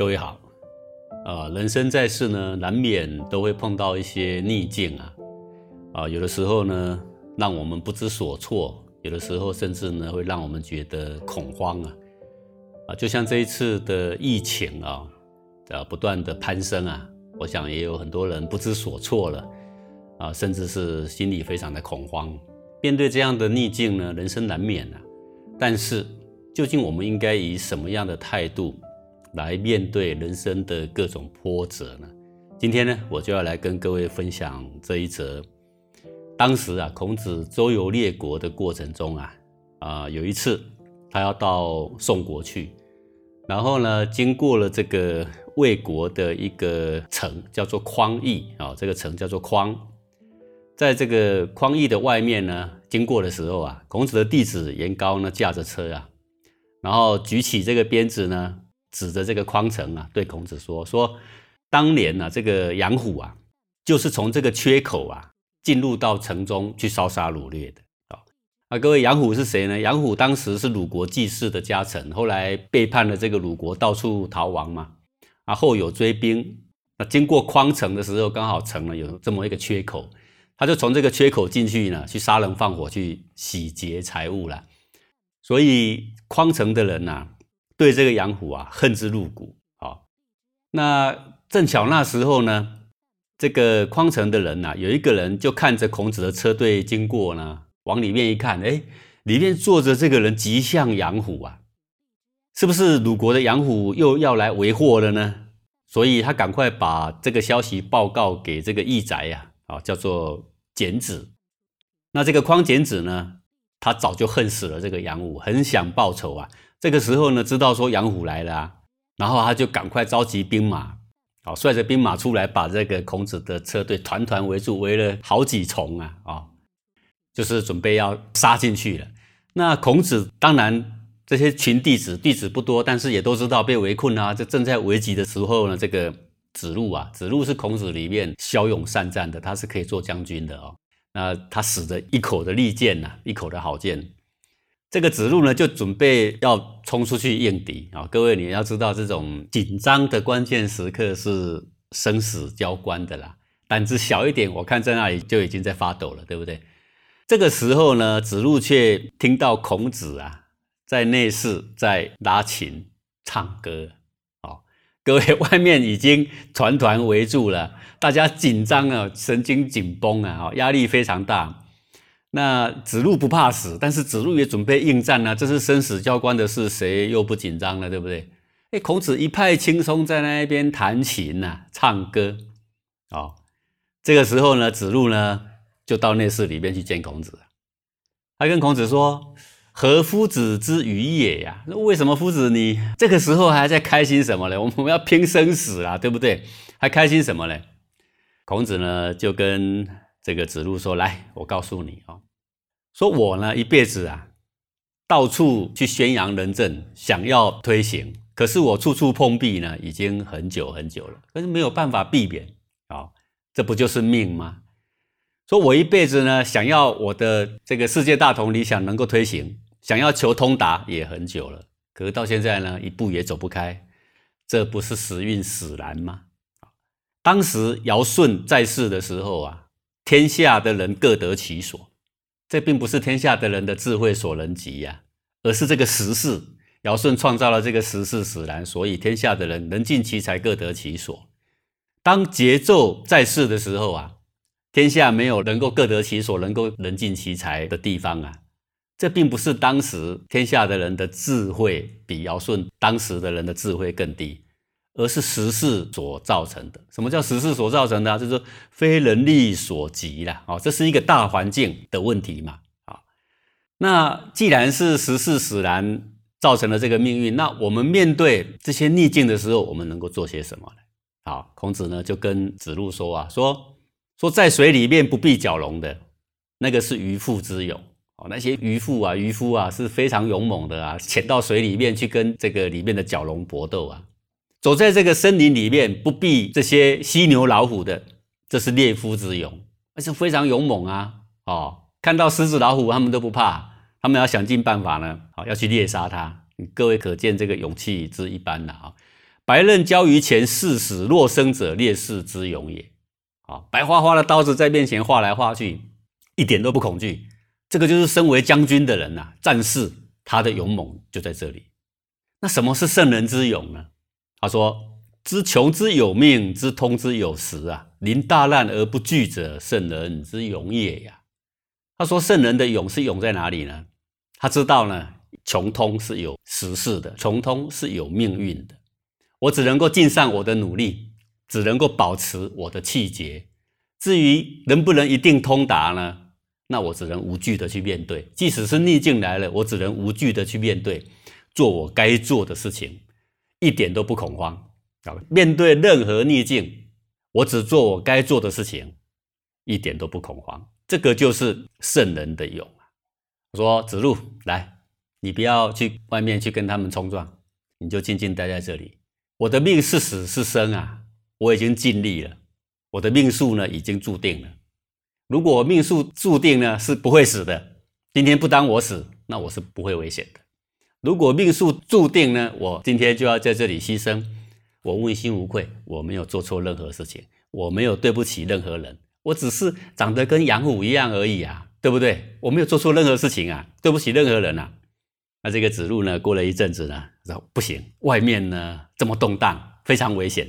各位好，啊，人生在世呢，难免都会碰到一些逆境啊，啊，有的时候呢，让我们不知所措，有的时候甚至呢，会让我们觉得恐慌啊，啊，就像这一次的疫情啊，啊，不断的攀升啊，我想也有很多人不知所措了，啊，甚至是心里非常的恐慌。面对这样的逆境呢，人生难免啊，但是究竟我们应该以什么样的态度？来面对人生的各种波折呢？今天呢，我就要来跟各位分享这一则。当时啊，孔子周游列国的过程中啊，啊，有一次他要到宋国去，然后呢，经过了这个魏国的一个城，叫做匡邑啊，这个城叫做匡。在这个匡邑的外面呢，经过的时候啊，孔子的弟子颜高呢，驾着车啊，然后举起这个鞭子呢。指着这个匡城啊，对孔子说：“说当年呢，这个杨虎啊，就是从这个缺口啊，进入到城中去烧杀掳掠的啊。各位，杨虎是谁呢？杨虎当时是鲁国季氏的家臣，后来背叛了这个鲁国，到处逃亡嘛。啊，后有追兵，那经过匡城的时候，刚好成了有这么一个缺口，他就从这个缺口进去呢，去杀人放火，去洗劫财物了。所以匡城的人呐。”对这个杨虎啊，恨之入骨。啊，那正巧那时候呢，这个匡城的人呐，有一个人就看着孔子的车队经过呢，往里面一看，哎，里面坐着这个人极像杨虎啊，是不是鲁国的杨虎又要来为祸了呢？所以他赶快把这个消息报告给这个义宅呀，啊，叫做简子。那这个匡简子呢，他早就恨死了这个杨虎，很想报仇啊。这个时候呢，知道说杨虎来了，然后他就赶快召集兵马，好，率着兵马出来，把这个孔子的车队团团围住，围了好几重啊，啊，就是准备要杀进去了。那孔子当然这些群弟子，弟子不多，但是也都知道被围困啊。这正在危急的时候呢，这个子路啊，子路是孔子里面骁勇善战的，他是可以做将军的哦。那他使着一口的利剑呐，一口的好剑。这个子路呢，就准备要冲出去应敌啊！各位，你要知道，这种紧张的关键时刻是生死交关的啦。胆子小一点，我看在那里就已经在发抖了，对不对？这个时候呢，子路却听到孔子啊，在内室在拉琴唱歌哦。各位，外面已经团团围住了，大家紧张啊，神经紧绷啊，压力非常大。那子路不怕死，但是子路也准备应战呢。这是生死交关的事，谁又不紧张了，对不对？哎，孔子一派轻松，在那边弹琴呐，唱歌。哦，这个时候呢，子路呢就到内室里面去见孔子，他跟孔子说：“何夫子之愚也呀？那为什么夫子你这个时候还在开心什么呢？我们要拼生死啊，对不对？还开心什么呢？”孔子呢就跟。这个子路说：“来，我告诉你哦，说我呢一辈子啊，到处去宣扬仁政，想要推行，可是我处处碰壁呢，已经很久很久了，可是没有办法避免啊，这不就是命吗？说我一辈子呢，想要我的这个世界大同理想能够推行，想要求通达也很久了，可是到现在呢，一步也走不开，这不是时运使然吗？当时尧舜在世的时候啊。”天下的人各得其所，这并不是天下的人的智慧所能及呀，而是这个时势，尧舜创造了这个时势使然，所以天下的人能尽其才，各得其所。当桀纣在世的时候啊，天下没有能够各得其所、能够能尽其才的地方啊，这并不是当时天下的人的智慧比尧舜当时的人的智慧更低。而是时势所造成的。什么叫时势所造成的？就是非人力所及了。哦，这是一个大环境的问题嘛。啊，那既然是时势使然造成了这个命运，那我们面对这些逆境的时候，我们能够做些什么呢？好，孔子呢就跟子路说啊，说说在水里面不必蛟龙的那个是渔父之勇。哦，那些渔父啊、渔夫啊是非常勇猛的啊，潜到水里面去跟这个里面的蛟龙搏斗啊。走在这个森林里面，不避这些犀牛老虎的，这是猎夫之勇，而且非常勇猛啊！哦，看到狮子老虎，他们都不怕，他们要想尽办法呢，好要去猎杀它。各位可见这个勇气之一般了啊！白刃交于前，视死若生者，烈士之勇也。啊，白花花的刀子在面前划来划去，一点都不恐惧。这个就是身为将军的人呐，战士他的勇猛就在这里。那什么是圣人之勇呢？他说：“知穷之有命，知通之有时啊。临大难而不惧者，圣人之勇也呀。”他说：“圣人的勇是勇在哪里呢？他知道呢，穷通是有时势的，穷通是有命运的。我只能够尽上我的努力。”只能够保持我的气节，至于能不能一定通达呢？那我只能无惧的去面对，即使是逆境来了，我只能无惧的去面对，做我该做的事情，一点都不恐慌啊！面对任何逆境，我只做我该做的事情，一点都不恐慌。这个就是圣人的勇啊！我说子路来，你不要去外面去跟他们冲撞，你就静静待在这里。我的命是死是生啊！我已经尽力了，我的命数呢已经注定了。如果命数注定呢是不会死的，今天不当我死，那我是不会危险的。如果命数注定呢，我今天就要在这里牺牲，我问心无愧，我没有做错任何事情，我没有对不起任何人，我只是长得跟杨虎一样而已啊，对不对？我没有做错任何事情啊，对不起任何人啊。那这个子路呢，过了一阵子呢，说不行，外面呢这么动荡，非常危险。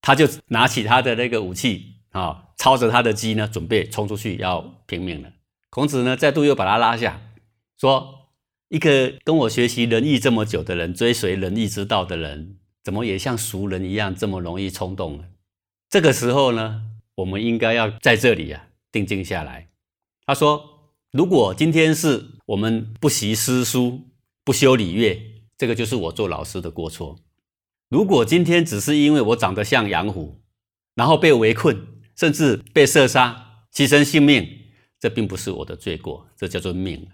他就拿起他的那个武器啊，操着他的鸡呢，准备冲出去要拼命了。孔子呢，再度又把他拉下，说：“一个跟我学习仁义这么久的人，追随仁义之道的人，怎么也像俗人一样这么容易冲动呢？这个时候呢，我们应该要在这里啊，定静下来。”他说：“如果今天是我们不习诗书，不修礼乐，这个就是我做老师的过错。”如果今天只是因为我长得像杨虎，然后被围困，甚至被射杀，牺牲性命，这并不是我的罪过，这叫做命。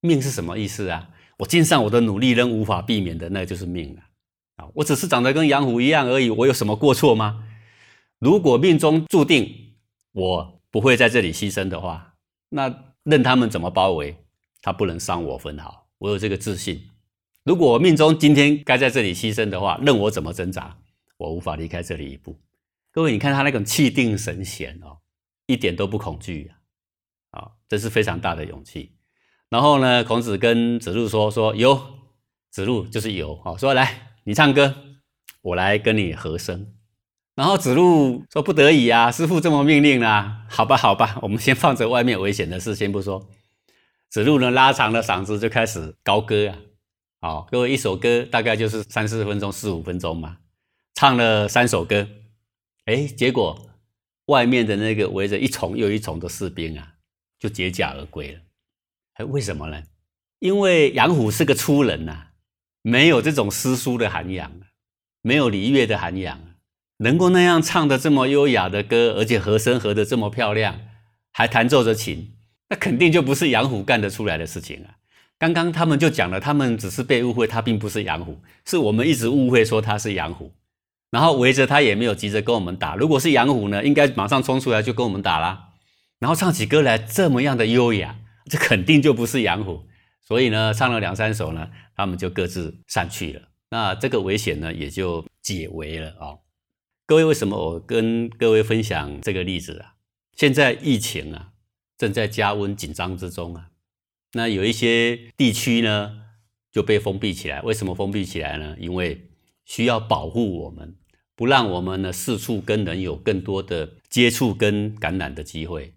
命是什么意思啊？我尽上我的努力仍无法避免的，那就是命啊！啊，我只是长得跟杨虎一样而已，我有什么过错吗？如果命中注定我不会在这里牺牲的话，那任他们怎么包围，他不能伤我分毫，我有这个自信。如果我命中今天该在这里牺牲的话，任我怎么挣扎，我无法离开这里一步。各位，你看他那种气定神闲哦，一点都不恐惧啊，这是非常大的勇气。然后呢，孔子跟子路说：“说有，子路就是有。哦，说来你唱歌，我来跟你和声。”然后子路说：“不得已啊，师傅这么命令啊，好吧，好吧，我们先放着外面危险的事先不说。”子路呢，拉长了嗓子就开始高歌啊。好，各位，一首歌大概就是三四分钟、四五分钟嘛，唱了三首歌，哎，结果外面的那个围着一重又一重的士兵啊，就解甲而归了。为什么呢？因为杨虎是个粗人呐，没有这种诗书的涵养，没有礼乐的涵养，能够那样唱的这么优雅的歌，而且和声和的这么漂亮，还弹奏着琴，那肯定就不是杨虎干得出来的事情啊。刚刚他们就讲了，他们只是被误会，他并不是杨虎，是我们一直误会说他是杨虎，然后围着他也没有急着跟我们打。如果是杨虎呢，应该马上冲出来就跟我们打啦。然后唱起歌来这么样的优雅，这肯定就不是杨虎。所以呢，唱了两三首呢，他们就各自散去了。那这个危险呢，也就解围了啊。各位，为什么我跟各位分享这个例子啊？现在疫情啊，正在加温紧张之中啊。那有一些地区呢就被封闭起来，为什么封闭起来呢？因为需要保护我们，不让我们呢四处跟人有更多的接触跟感染的机会。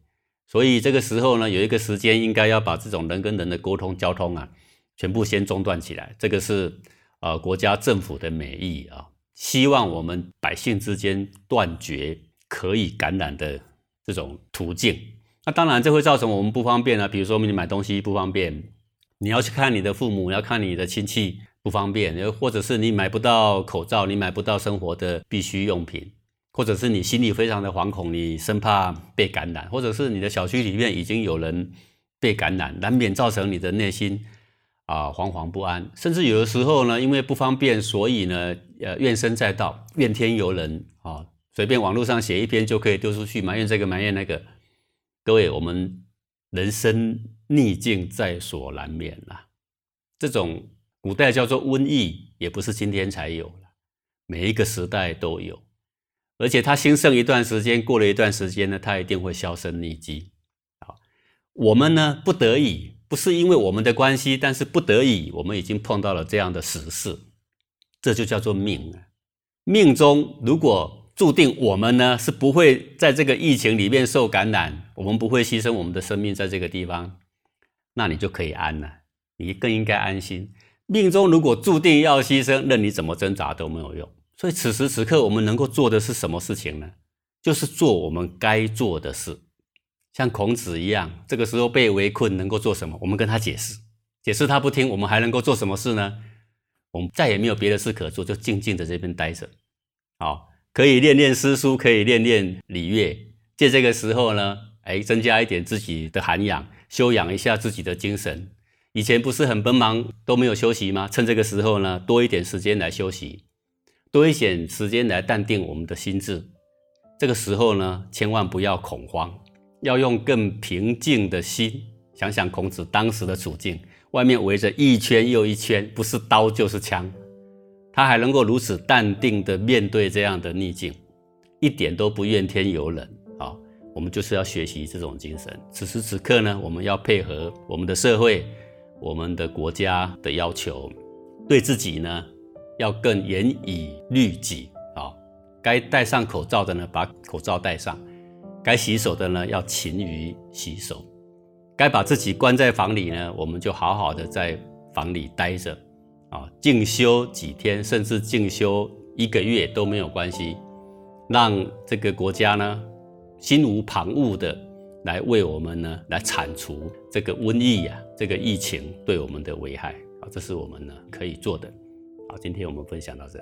所以这个时候呢，有一个时间应该要把这种人跟人的沟通、交通啊，全部先中断起来。这个是呃国家政府的美意啊，希望我们百姓之间断绝可以感染的这种途径。那当然，这会造成我们不方便啊。比如说，你买东西不方便，你要去看你的父母，要看你的亲戚不方便，或者是你买不到口罩，你买不到生活的必需用品，或者是你心里非常的惶恐，你生怕被感染，或者是你的小区里面已经有人被感染，难免造成你的内心啊惶惶不安。甚至有的时候呢，因为不方便，所以呢，呃，怨声载道，怨天尤人啊，随便网络上写一篇就可以丢出去，埋怨这个埋怨那个。各位，我们人生逆境在所难免啦。这种古代叫做瘟疫，也不是今天才有了。每一个时代都有，而且它兴盛一段时间，过了一段时间呢，它一定会销声匿迹。啊，我们呢不得已，不是因为我们的关系，但是不得已，我们已经碰到了这样的时事，这就叫做命啊。命中如果注定我们呢是不会在这个疫情里面受感染，我们不会牺牲我们的生命在这个地方，那你就可以安了，你更应该安心。命中如果注定要牺牲，任你怎么挣扎都没有用。所以此时此刻我们能够做的是什么事情呢？就是做我们该做的事。像孔子一样，这个时候被围困，能够做什么？我们跟他解释，解释他不听，我们还能够做什么事呢？我们再也没有别的事可做，就静静的这边待着。好，可以练练诗书，可以练练礼乐，借这个时候呢，哎，增加一点自己的涵养，修养一下自己的精神。以前不是很奔忙，都没有休息吗？趁这个时候呢，多一点时间来休息，多一点时间来淡定我们的心智。这个时候呢，千万不要恐慌，要用更平静的心想想孔子当时的处境。外面围着一圈又一圈，不是刀就是枪，他还能够如此淡定的面对这样的逆境，一点都不怨天尤人啊！我们就是要学习这种精神。此时此刻呢，我们要配合我们的社会、我们的国家的要求，对自己呢要更严以律己。啊！该戴上口罩的呢，把口罩戴上；该洗手的呢，要勤于洗手。该把自己关在房里呢，我们就好好的在房里待着，啊，静修几天，甚至静修一个月都没有关系，让这个国家呢心无旁骛的来为我们呢来铲除这个瘟疫呀，这个疫情对我们的危害，啊，这是我们呢可以做的，好，今天我们分享到这。